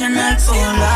en un pecho en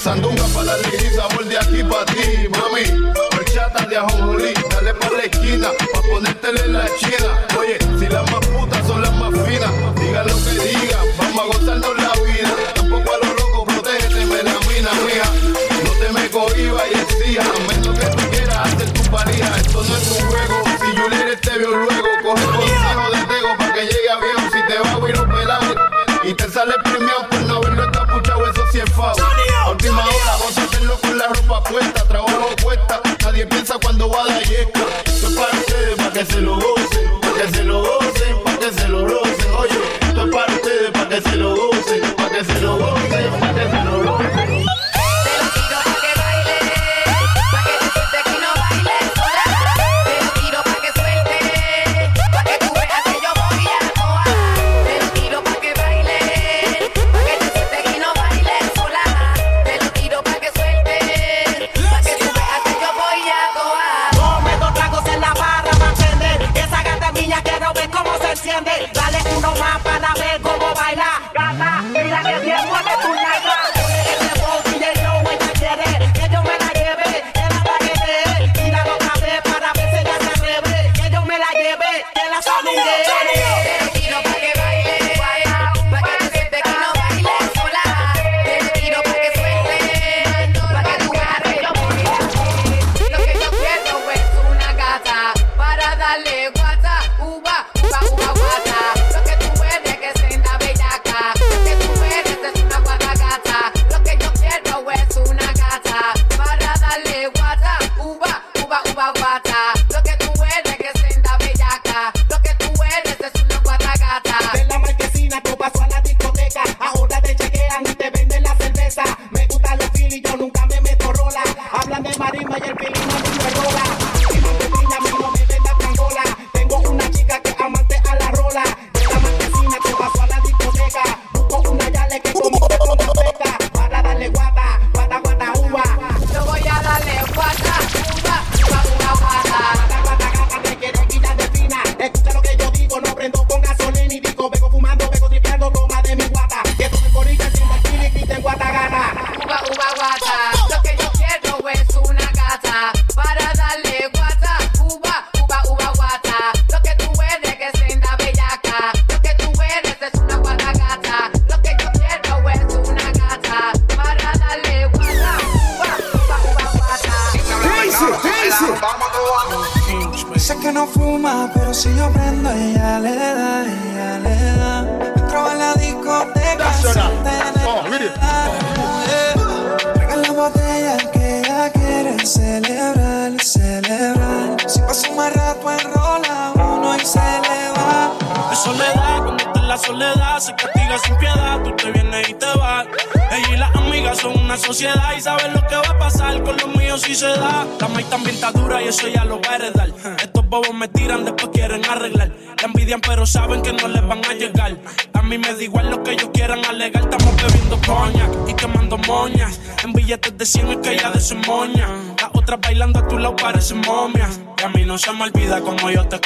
Sandunga para la sabor de aquí para ti, mami. Horchata de ajonjolí, dale para la esquina, pa' ponértele la china. haga yesca. Esto es para que se lo.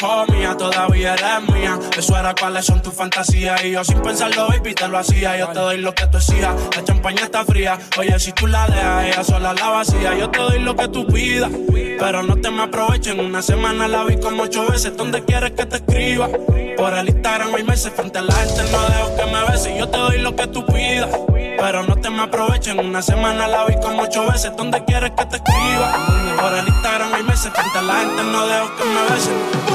Comía. Todavía eres mía. Eso era cuáles son tus fantasías. Y yo sin pensarlo, baby, te lo hacía. Yo te doy lo que tú decías. La champaña está fría. Oye, si tú la dejas, ella sola la vacía. Yo te doy lo que tú pidas. Pero no te me aprovechen. Una semana la vi como ocho veces. ¿Dónde quieres que te escriba? Por el Instagram hay meses. Frente a la gente no dejo que me beses. Yo te doy lo que tú pidas. Pero no te me aprovechen. Una semana la vi como ocho veces. ¿Dónde quieres que te escriba? Por el Instagram hay meses. Frente a la gente no dejo que me besen.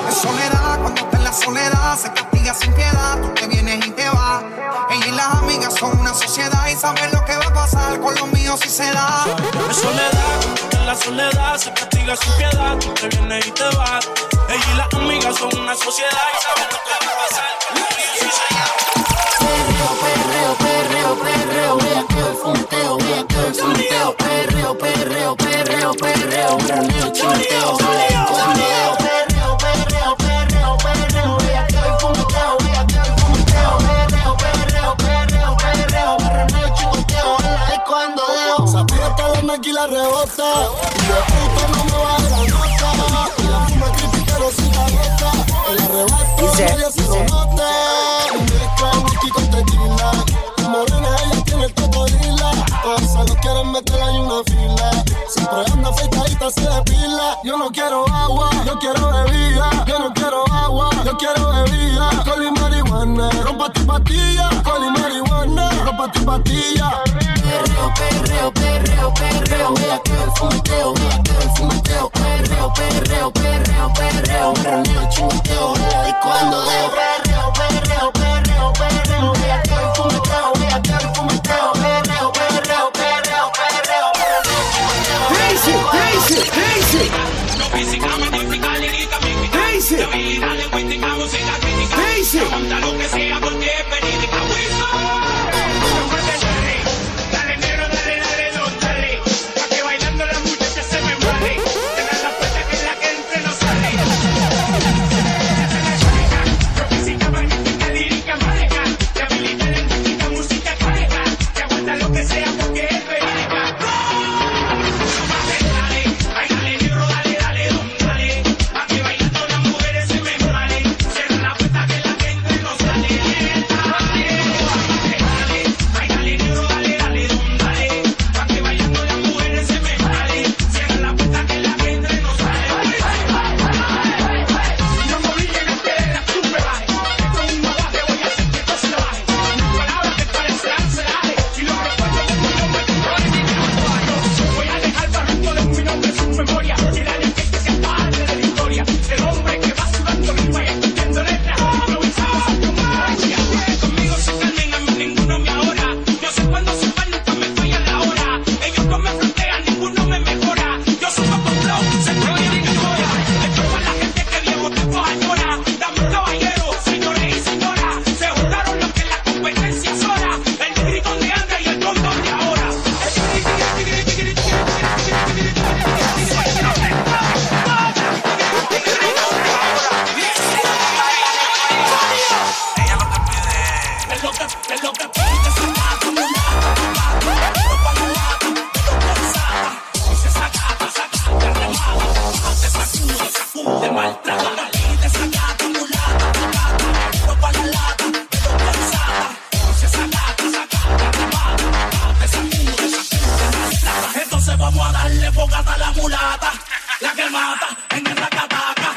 Es soledad, cuando está en la soledad, se castiga sin piedad. Tú te vienes y te vas. Ella y las amigas son una sociedad y saben lo que va a pasar con los míos si se da. Es soledad, cuando está en la soledad, se castiga sin piedad. Te vienes y te vas. Ella y las amigas son una sociedad y saben lo que va a pasar. Perreo, perreo, perreo, vea que el funteo, funteo, perreo, perreo, perreo, perreo, perreo. Perreo, perreo, perreo, perreo, el funteo, vea que el funteo, perreo, perreo, perreo, perreo, perreo, chinteo. Sabía que la rebota. Tequila. La morena ella tiene el cocodrila. Todas se lo quieren meter en una fila. Siempre anda afeitadita, se depila. Yo no quiero agua, yo quiero bebida. Yo no quiero agua, yo quiero bebida. Col y marihuana, rompa tu pastilla. Col y marihuana, rompa tu pastilla. Perreo, perreo, perreo, perreo, mira el fumeteo, mira el fumeteo, perreo, perreo, perreo, perreo, perreo, chingoteo, y cuando deo, perreo, perreo, perreo, perreo, mira el fumeteo, mira el fumeteo, perreo, perreo, perreo, perreo, crazy, crazy, crazy, la música musical y rítmica, crazy, debilidades, cuente música vamos a darle fogata a la mulata, la que mata en el racataca.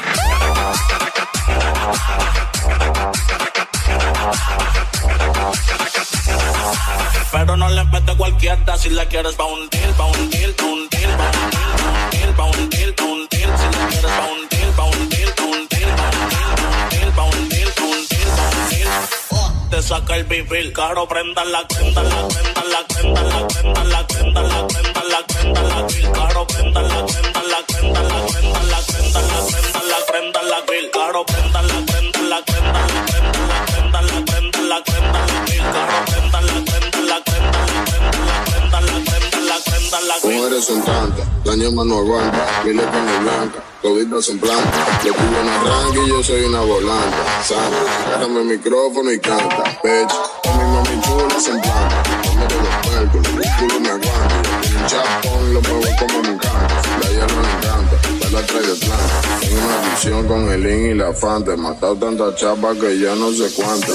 Pero no le mete cualquiera si la quieres pa' hundir, pa' hundir, pa' hundir, pa' hundir, pa' hundir, pa' hundir, si la quieres pa' hundir, pa' hundir, pa' hundir, pa' hundir, pa' hundir, pa' hundir, pa' hundir. Te saca el vivir, caro, prenda la prenda la prenda la prenda la prenda la prenda la la cuenta, la grill, caro, prenda la cuenta, la cuenta, la cuenta, la cuenta, la cuenta, la cuenta, la grill, caro, prenda la cuenta, la cuenta, la cuenta, la cuenta, la cuenta, la cuenta, la grill, caro, prenda la cuenta, la cuenta, la cuenta, la cuenta, la cuenta, la cuenta, la grill. Mujeres en tranca, daño mano blanca, miles de blanca. Toditas son plantas, le pido una rank y yo soy una volanta. Sana, déjame el micrófono y canta, pecho. Una visión con el in y la fanta. Matado tanta chapa que ya no sé cuánto.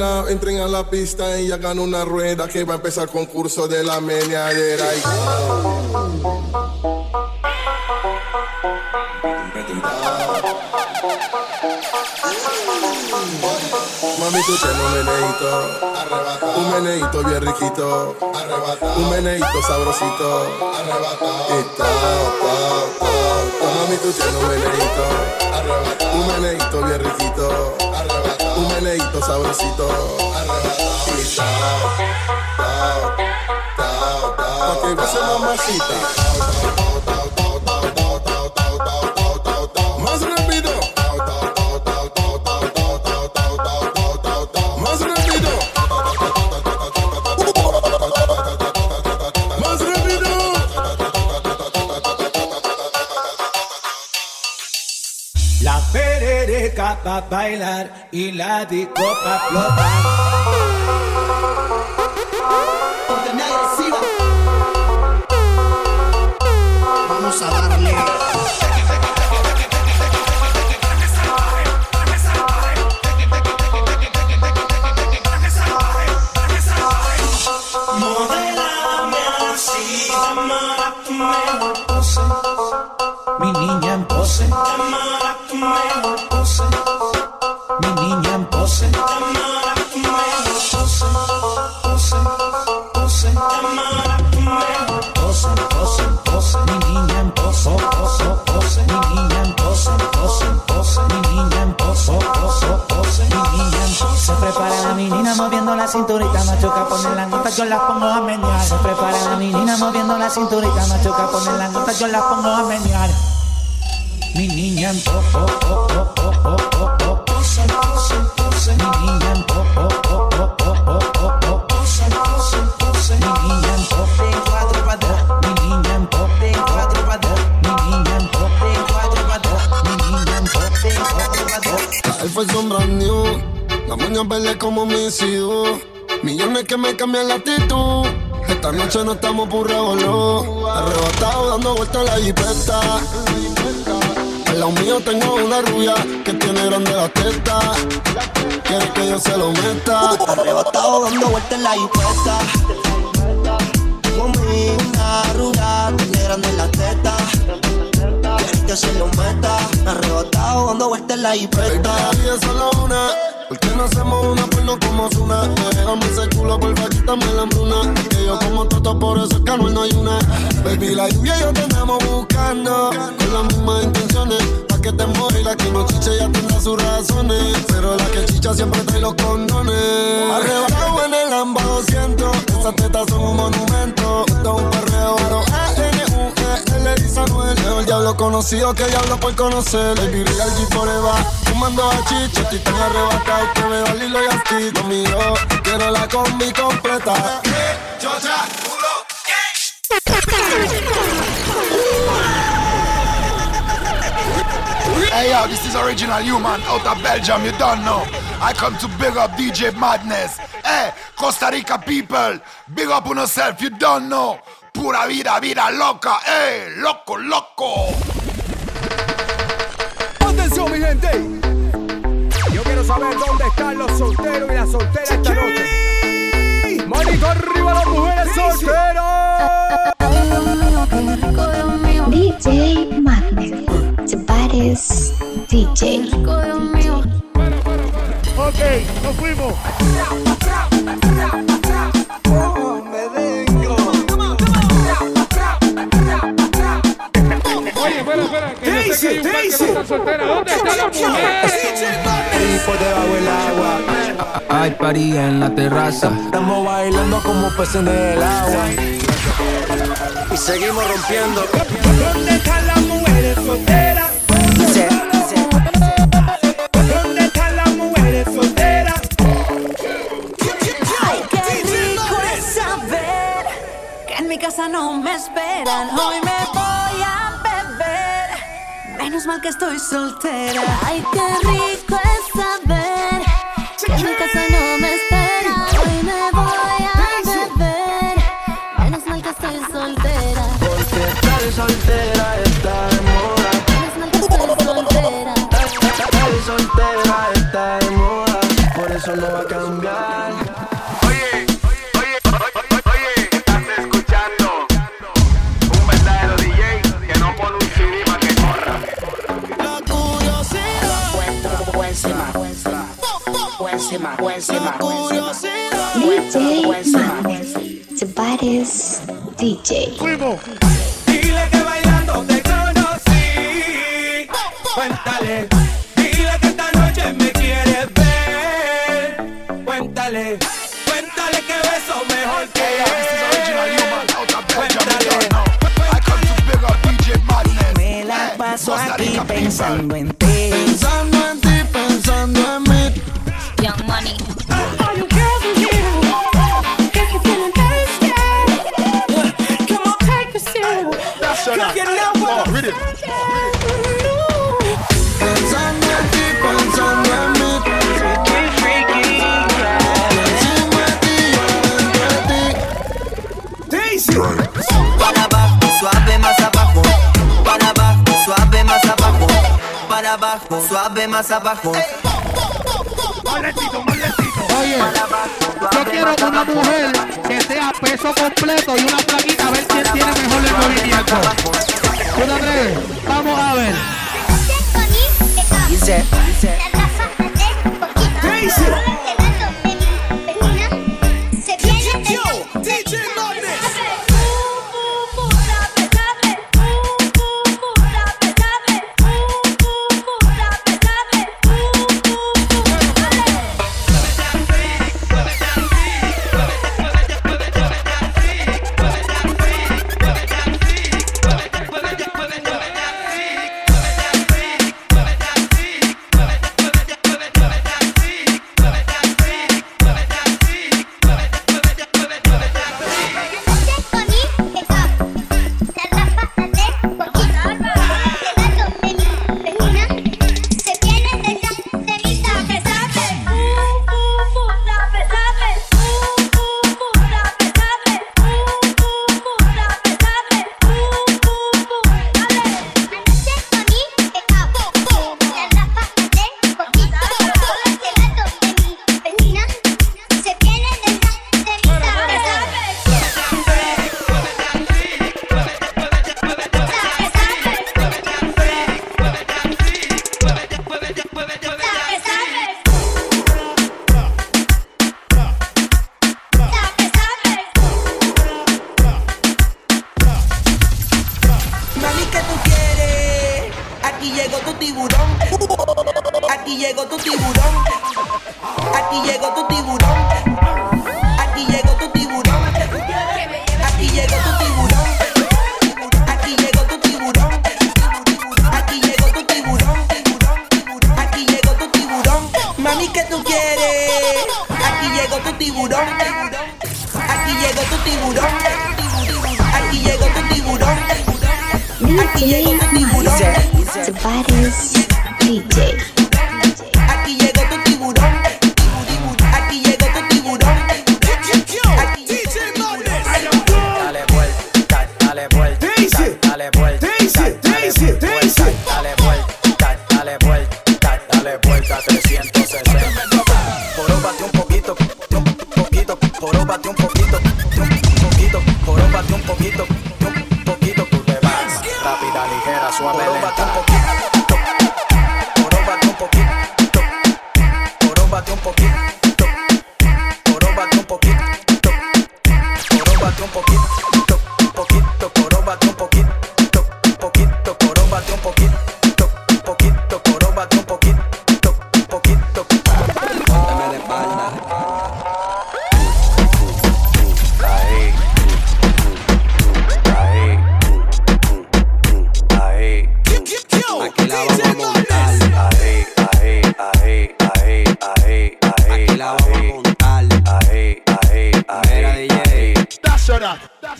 Entren a la pista y hagan una rueda que va a empezar el concurso de la meneadera. Y- Mami, tú tienes un meneíto, un meneíto bien riquito, un meneíto sabrosito. Y ta, ta, ta. Mami, tú tienes un meneíto, un meneíto bien riquito, un meneito sabrosito. Arrebatado, tao, tao, tao, tao. Pa' que. Pa' bailar y la disco pa' flotar. Vamos a darle. notas, yo las pongo a menear. Se Prepara la menina moviendo la cinturita, machuca, pone las notas, yo las pongo a menear. Mi niña en po, po, po, po, po, po, po, po. Mi niña en po, po, po, po, po, po, po, po. Mi niña en po, de cuatro pa' dos. Mi niña en po, de cuatro pa' dos. Mi niña en po, de cuatro pa' dos. Mi niña en po, de cuatro pa' dos. Él fue sombra new, la moña verde como homicida que me cambian la actitud. Esta noche no estamos por revolú. Arrebatado dando vueltas la jipeta. Al lado mío tengo una rubia que tiene grande la testa. Quiere que yo se lo meta. Arrebatado dando vueltas en la. Tengo mi una rubia, tiene grande la teta. Quiere que se lo meta. Arrebatado dando vueltas en la la vida es solo una. ¿Por qué no hacemos una porno como una? Déjame ese culo, porfa, quítame la hambruna. Que yo como toto, por eso es que no hay una. Baby, la lluvia y yo te buscando. Con las mismas intenciones. Pa' que te muera la que no chicha ya tendrá sus razones. Pero la que chicha siempre trae los condones. Arrebatado en el Lamba 200. Esas tetas son un monumento. Esto es un perreo, aro A-N-U-E-L, Elisa Noel. Mejor diablo conocido que diablo por conocer. Baby, real G forever. Fumando a chicha, estoy tan arrebatado que me da Lilo y Asti. Conmigo, quiero la combi completa. Hey yo, this is original human out of Belgium, you don't know. I come to big up DJ Madness. Hey, Costa Rica people, big up on yourself, you don't know. Pura vida, vida loca, eh, loco, loco. Atención, mi gente. Yo quiero saber dónde están los solteros y las solteras esta noche. Manito arriba las mujeres solteras. DJ Magnet, Separes DJ. Ok, nos fuimos. En la terraza. Estamos bailando como peces en el agua. Y seguimos rompiendo. ¿Dónde están las mujeres solteras? ¿Dónde están las mujeres solteras? Ay, qué rico es saber que en mi casa no me esperan. Hoy me voy a beber. Menos mal que estoy soltera. Ay, qué rico es más abajo. Oye, yo quiero una mujer que sea peso completo y una plaquita a ver quién tiene mejor el movimiento. Una tres, vamos a ver. Dice, dice.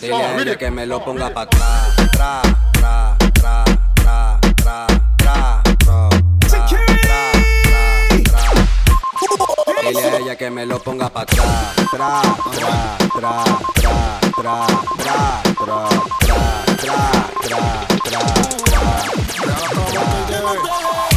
Madness, the baddest que me lo ponga pa' atrás. Tra, tra, tra, tra, tra, tra, tra, tra, tra, tra. Dile a ella que me lo ponga pa' atrás. Tra, tra, tra, tra, tra, tra, tra, tra, tra, tra, tra, tra, tra. Mi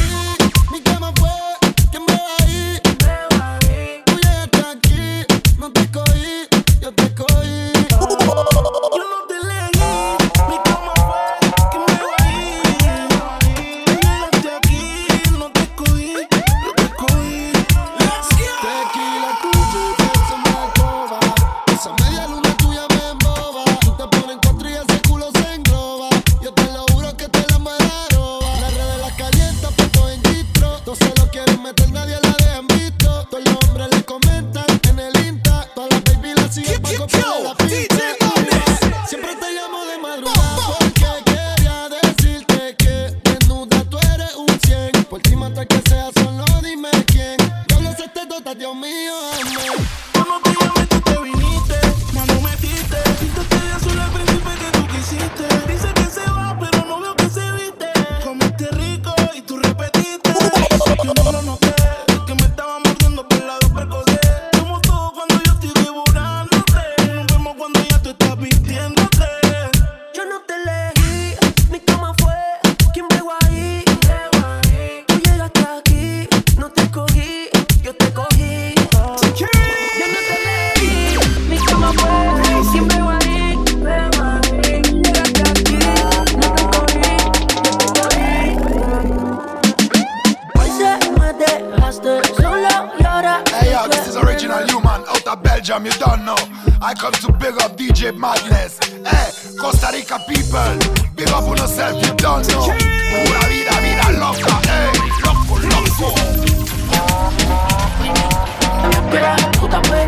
Belgium, you don't know. I come to big up DJ Madness. Hey, Costa Rica people, big up on yourself, you don't know. Pura vida, vida loca, hey, loco, loco.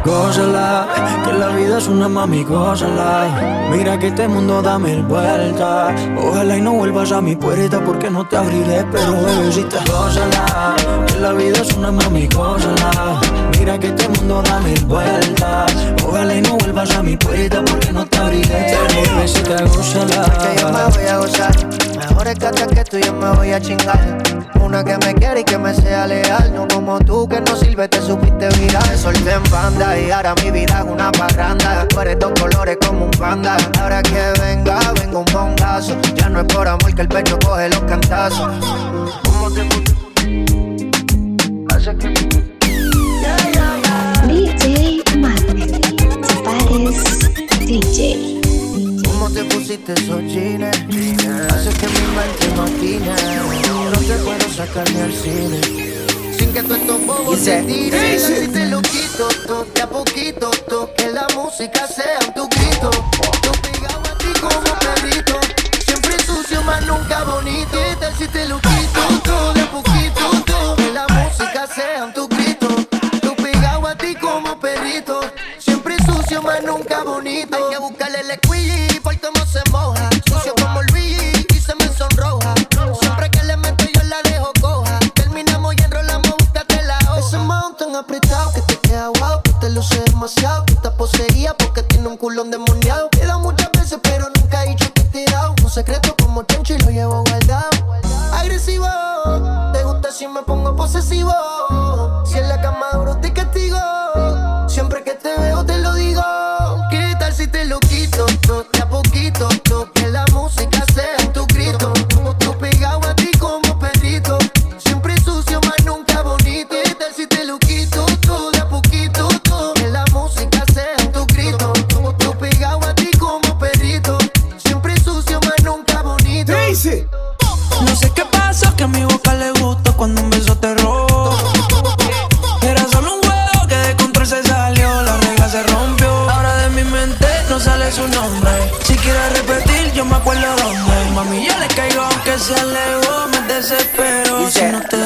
Gózala, que la vida es una mami, gózala. Mira que este mundo da mil vueltas. Ojalá y no vuelvas a mi puerta porque no te abriré, pero bebecita, gózala. Que la vida es una mami, gózala. Mira que este mundo da mil vueltas. Ojalá y no vuelvas a mi puerta porque no te abriré, pero bebecita, gózala. Que yo me voy a gozar. Mejores cartas que tú yo me voy a chingar. Una que me quiere y que me sea leal. No como tú que no sirve, te supiste viral. Solté en banda y ahora mi vida es una parranda. Tú eres dos colores como un panda. Ahora que venga, venga un bongazo. Ya no es por amor que el pecho coge los cantazos. ¿Cómo te Hace que DJ Madness, Paris DJ. ¿Cómo te pusiste esos jeans? Hace que mi mente matine No te puedo sacar ni al cine que tú estos bobos se tiren. Si te lo quito, de a poquito todo, Que la música sea tu grito. Yo pegado a ti como perrito Siempre sucio, más nunca bonito. ¿Qué tal si te lo quito, que te queda guau Que te luce demasiado, que está poseída Porque tiene un culón demoniado. He muchas veces pero nunca he dicho que te he dado Un secreto como chancho y lo llevo guardado. Agresivo, te gusta si me pongo posesivo. Si en la cama duro te castigo. Siempre que te veo te se alejó, me desespero si no te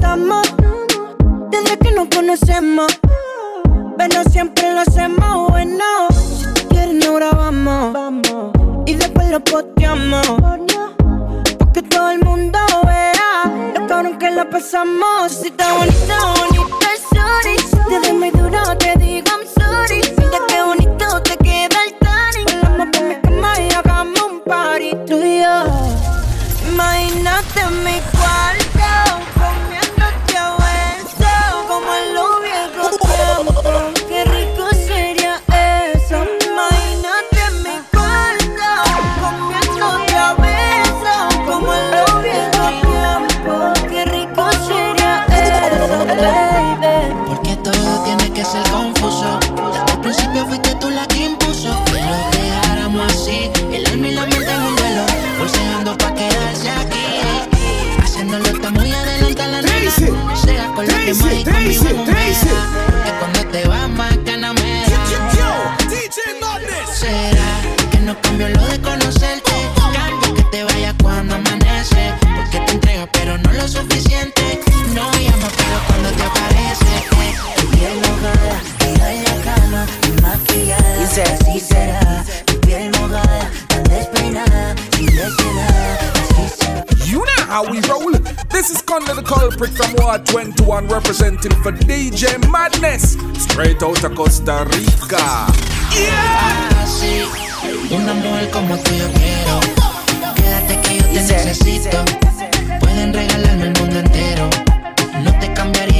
estamos desde que nos conocemos. Pero siempre lo hacemos bueno. Si tú quieres, nos grabamos y después lo posteamos. Porque todo el mundo vea lo cabrón que la pasamos. Si está bonita, bonita, sorry. Si te muy duro, te digo I'm sorry. Mira qué bonito te queda el tanning. Volvamos por mi cama y hagamos un party tuyo. Imagínate mi cuarto. Prick from War 21 representing for DJ Madness. Straight out of Costa Rica. Yeah. Así, como tú yo quiero. Quédate que yo te necesito. Pueden regalarme el mundo entero. No te cambiaría.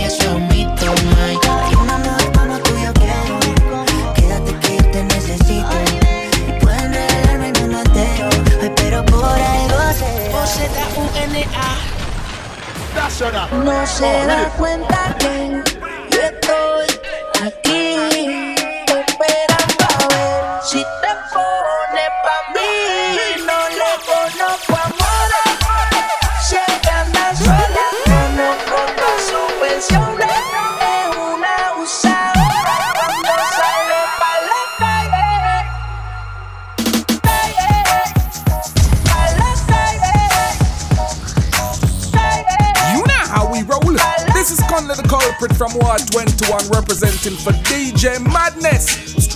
No se oh, da cuenta que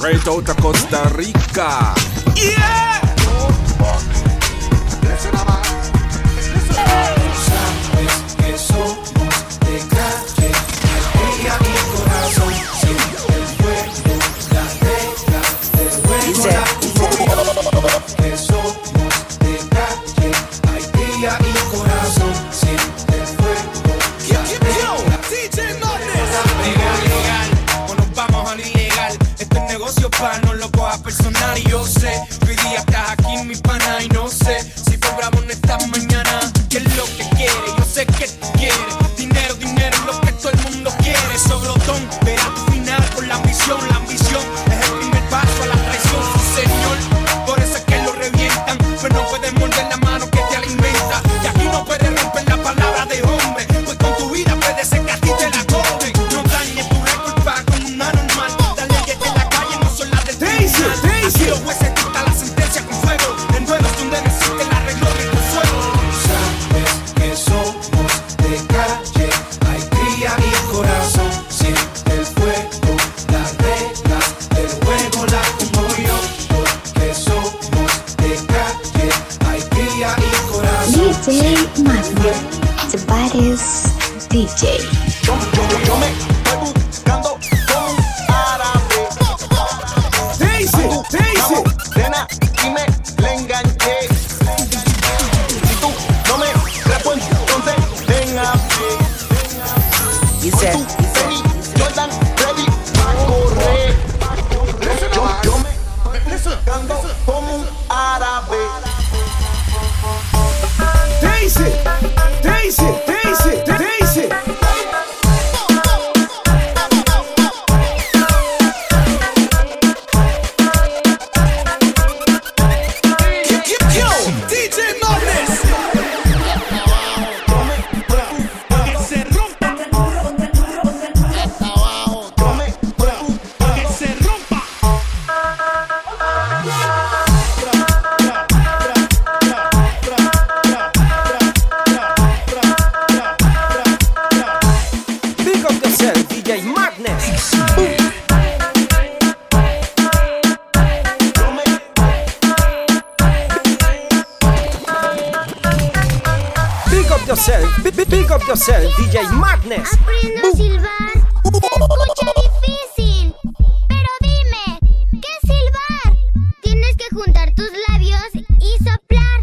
Straight outta Costa Rica. yourself, DJ Madness. Aprendo a silbar. Se escucha difícil. Pero dime, ¿qué es silbar? Tienes que juntar tus labios y soplar.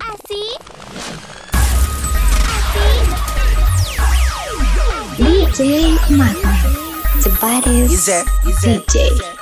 ¿Así? ¿Así? DJ Madness. The DJ.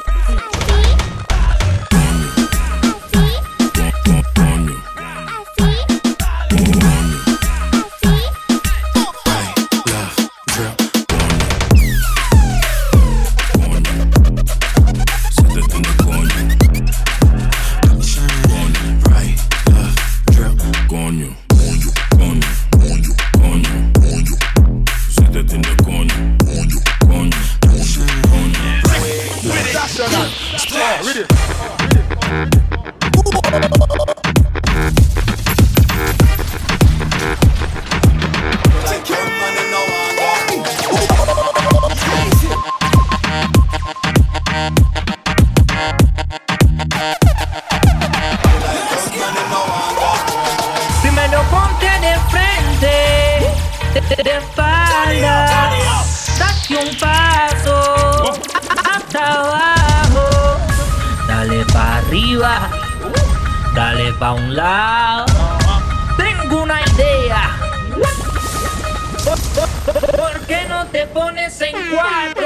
qué no te pones en cuatro?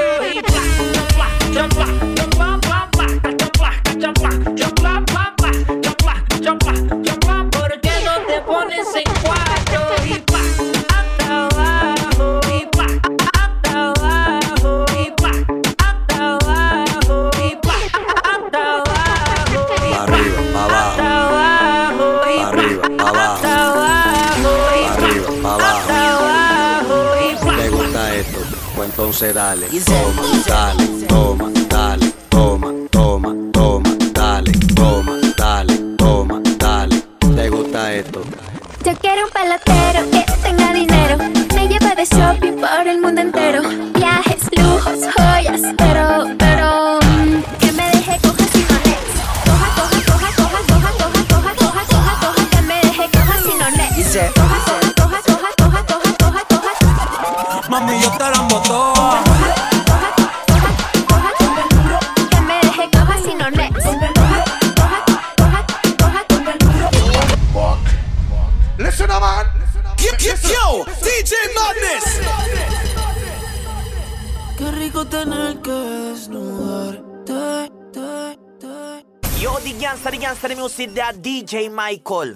Y Entonces dale, toma, dale, toma. Hey, Michael.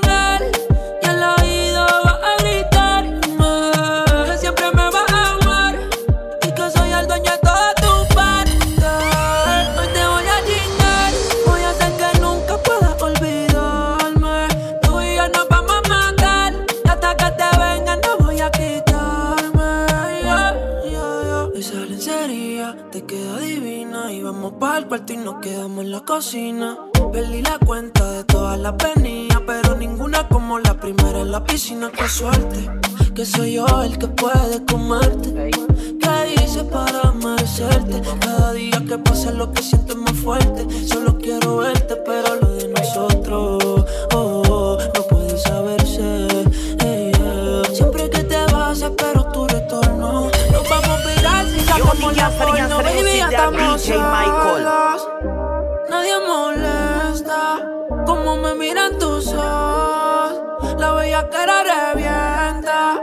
para el cuarto y nos quedamos en la cocina. Perdí la cuenta de todas las venidas, pero ninguna como la primera en la piscina. Qué suerte, que soy yo el que puede comerte. ¿Qué hice para merecerte? Cada día que pasa lo que siento es más fuerte. Solo quiero verte, pero lo de nosotros oh, oh, no puede saberse. Siempre que te vas, espero tu retorno. Comilla fría, no DJ Michael. Nadie molesta como me miran tus ojos. La bella cara revienta.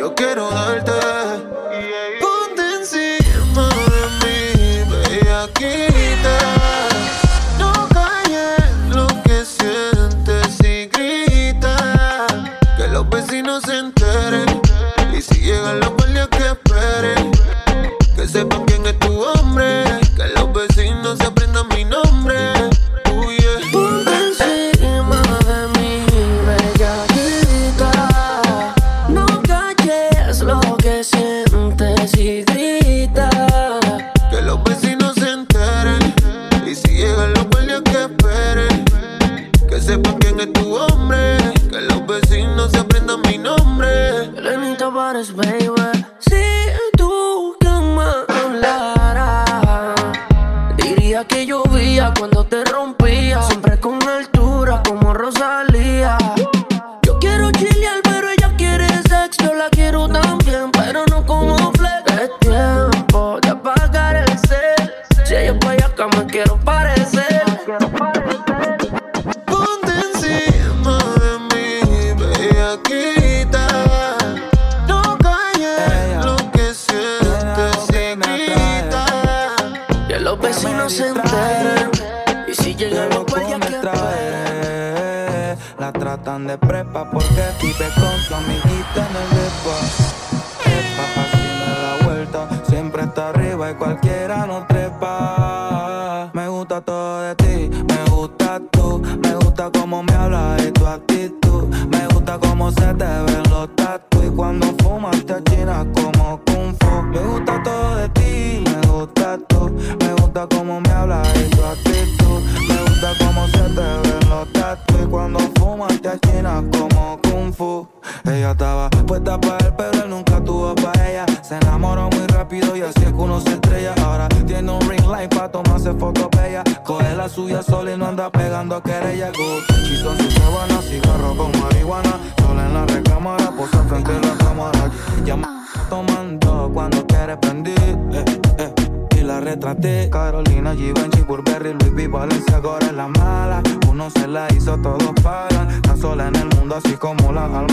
Yo quiero darte así como la alma.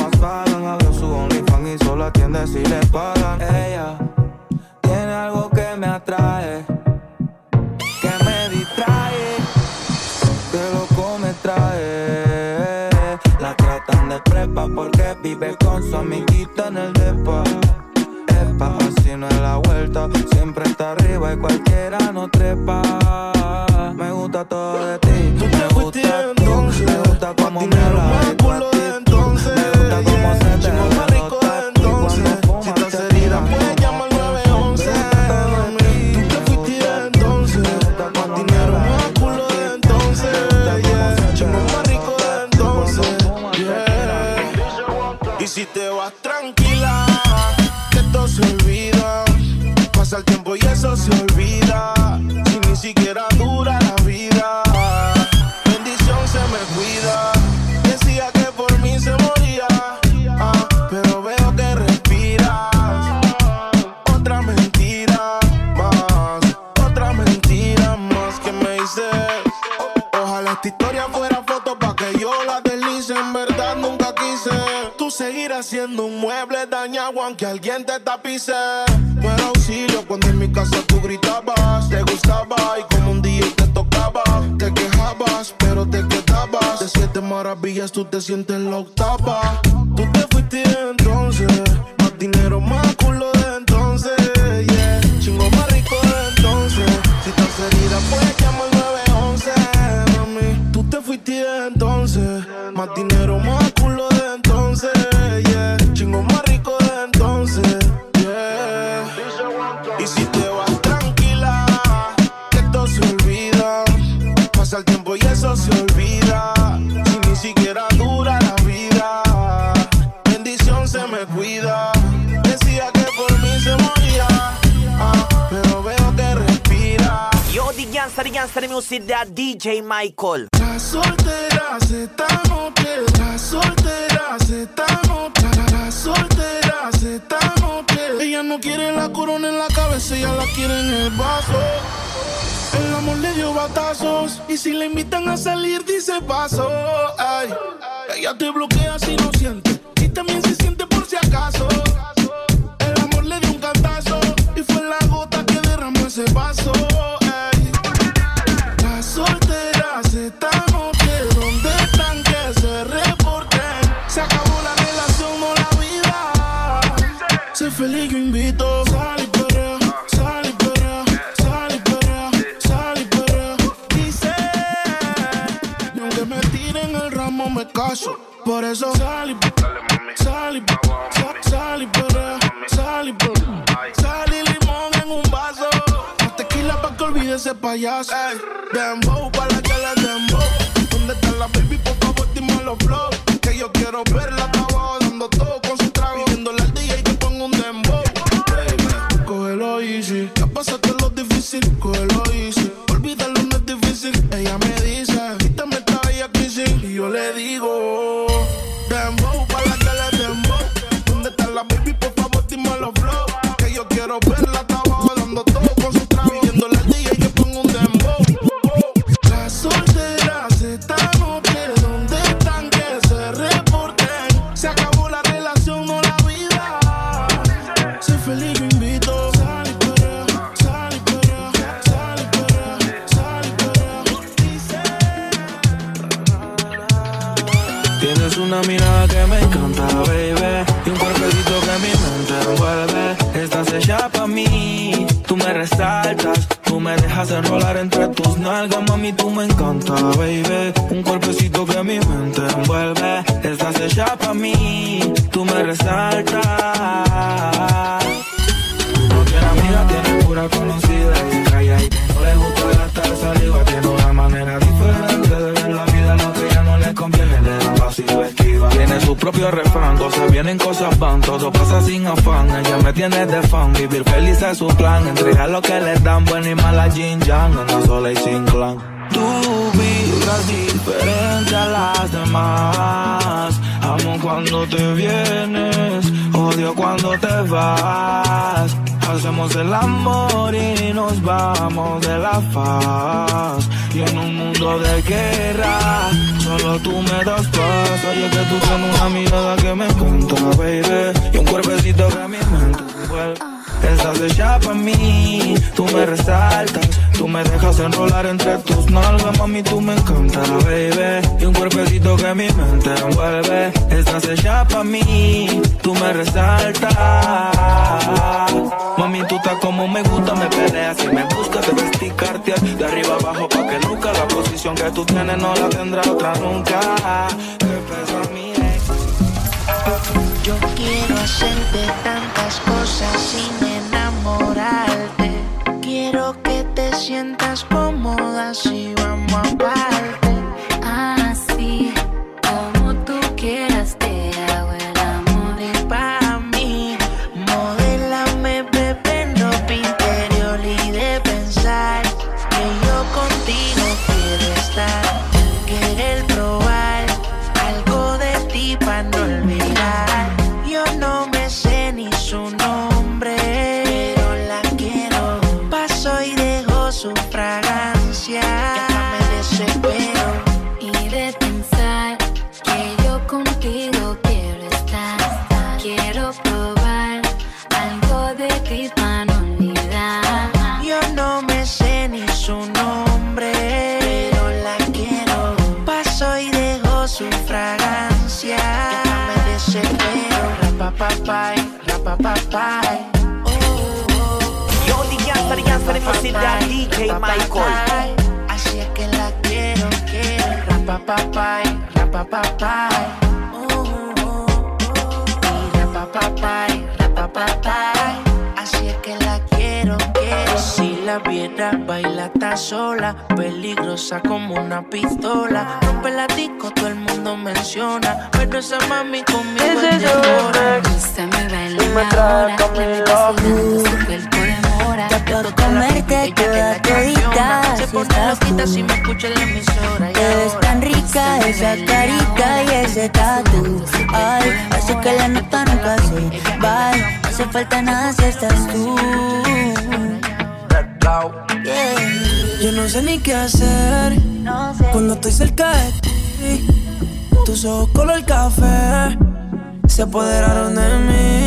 Master Music de DJ Michael. Las solteras estamos bien, las solteras estamos bien, las solteras estamos bien. Ella no quiere la corona en la cabeza, ella la quiere en el vaso. El amor le dio batazos y si le invitan a salir dice paso. Ay, ella te bloquea si no siente y también se siente por si acaso. Por eso sal y sal y sal y limón en un vaso. La tequila pa' que olvide ese payaso. Dembow pa' la que le dembow. ¿Dónde está la baby? Por favor, dime los flows. Que yo quiero verla abajo dando todo con su trago. Viéndole al día y que pongo un dembow. Baby, cógelo easy. Ya pasaste lo difícil, coge cógelo easy. Olvídalo, no es difícil. Ella me dice, quítame esta bella crisis. Y yo le digo, resaltas. Tú me dejas enrolar entre tus nalgas, mami, tú me encanta, baby. Un cuerpecito que mi mente envuelve. Estás hecha para mí, tú me resaltas. No tiene amiga, tiene pura conocida. Y calla y no le gusta gastar saliva. Tiene una manera diferente de ver la vida, lo que ya no le conviene. Le da vacío, es tiene su propio refrán, cosas vienen, cosas van, todo pasa sin afán. Ella me tiene de fan, vivir feliz es su plan. Entregar lo que le dan, buena y mala Jin Yang, una sola y sin clan. Tú vibras diferente a las demás. Amo cuando te vienes, odio cuando te vas. Hacemos el amor y nos vamos de la faz. En un mundo de guerra, solo tú me das paz. Oye, que tú tienes una mirada que me encanta, baby. Y un cuerpecito que a mi mente vuelve. Estás hecha para mí, tú me resaltas, tú me dejas enrolar entre tus nalgas, mami, tú me encantas, baby. Y un cuerpecito que mi mente envuelve. Estás hecha para mí, tú me resaltas. Mami, tú estás como me gusta, me peleas y me buscas, te vesticarte de arriba abajo pa' que nunca la posición que tú tienes no la tendrá otra nunca. Yo quiero hacerte tantas cosas sin enamorarte. Que te sientas cómoda si vamos a parte. Music that DJ Michael. Así es que la quiero, quiero. Rapapapay, rapapapay. Y rapapapay, rapapapay. Así es que la quiero, quiero. Si la viera, baila está sola. Peligrosa como una pistola. Rompe la disco, todo el mundo menciona. Pero esa mami conmigo es de. Se me baila ahora, me ves vacilando su cuerpo demora. Ya puedo comerte toda todita Se pone loquita si me escucha en la emisora Te ves tan rica esa carita y ese tatu Ay, hace que la nota nunca se va No hace falta nada si estás tú Yeah. Yo no sé ni qué hacer cuando estoy cerca de ti. Tus ojos color café se apoderaron de mí.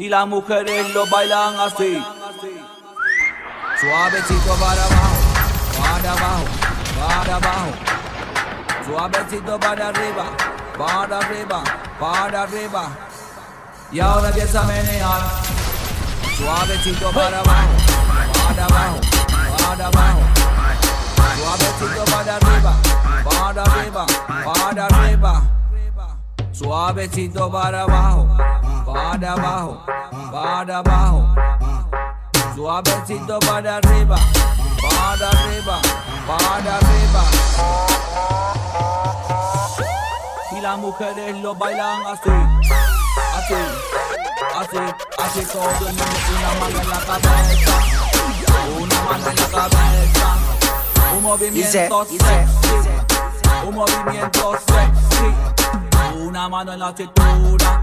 Y las mujeres lo bailan así. Suavecito para abajo, para abajo, para abajo. Suavecito para arriba, para arriba, para arriba. Y ahora empieza a menear. Suavecito para abajo, para abajo, para abajo. Suavecito para arriba, para arriba, para arriba. Suavecito para abajo, para abajo, para abajo. Suavecito para arriba, para arriba, para arriba. Y las mujeres lo bailan así, así, así, así todo el mundo una mano en la cabeza, una mano en la cabeza, un movimiento sexy, un movimiento sexy, una mano en la cintura,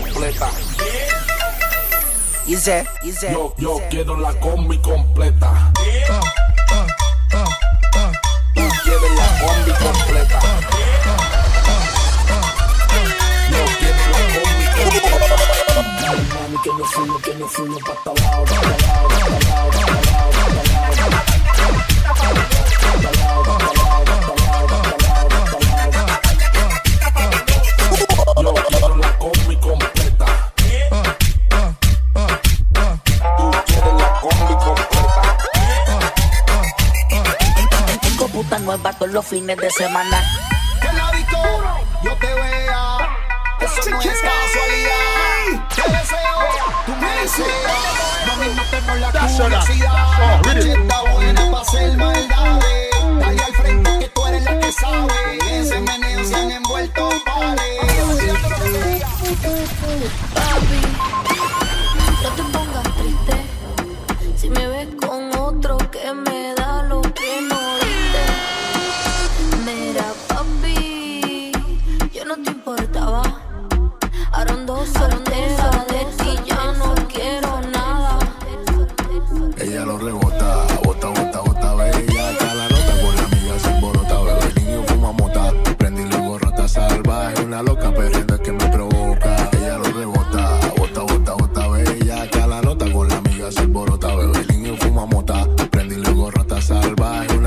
Completa. Dice, dice. Yo, yo quiero la combi completa. Tú quieres la combi completa. Yo quiero la combi completa. Mami, que me fumo, que me fumo pa' pa' pa' pa' pa' todos los fines de semana. Que la disco yo te vea. Eso no es casualidad. Te deseo, tú me deseas. Mami, matemos la curiosidad. La noche está buena pa' hacer maldades. Dale al frente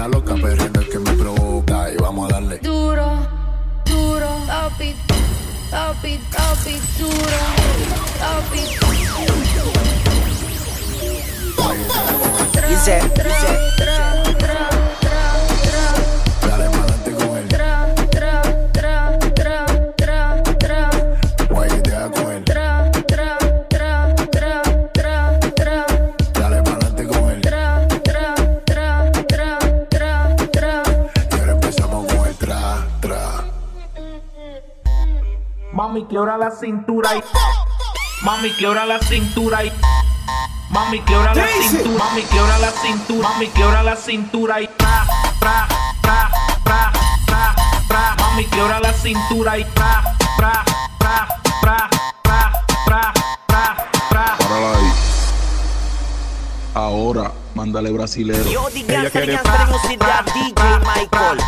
loca perdiendo es que me provoca. Y vamos a darle. Duro, duro, papi, papi, papi, duro, papi. Dice, Tra, tra, Mami, quiebra la cintura y. Mami, quiebra la cintura y. Mami, quiebra la cintura. Mami, quiebra la cintura. Mami, quiebra la cintura y. Tra, tra, tra, tra, tra, tra. Mami, quiebra la cintura y. Tra, tra, tra, tra, tra, tra, tra, tra. Ahora, mándale brasilero. Yo diga serían música DJ Michael.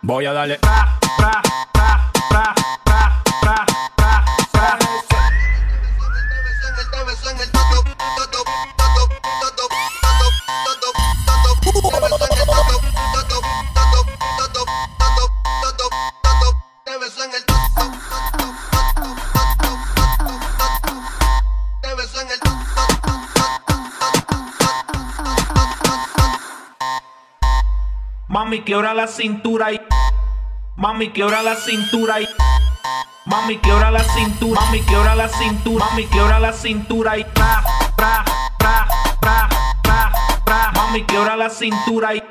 Voy a darle. Mami, quiebra la cintura y. Mami, quiebra la cintura y. Mami, quiebra la cintura. Mami, quiebra la cintura. Mami, quiebra la cintura y. Tra, tra, tra, tra, tra, tra. Mami, quiebra la cintura y.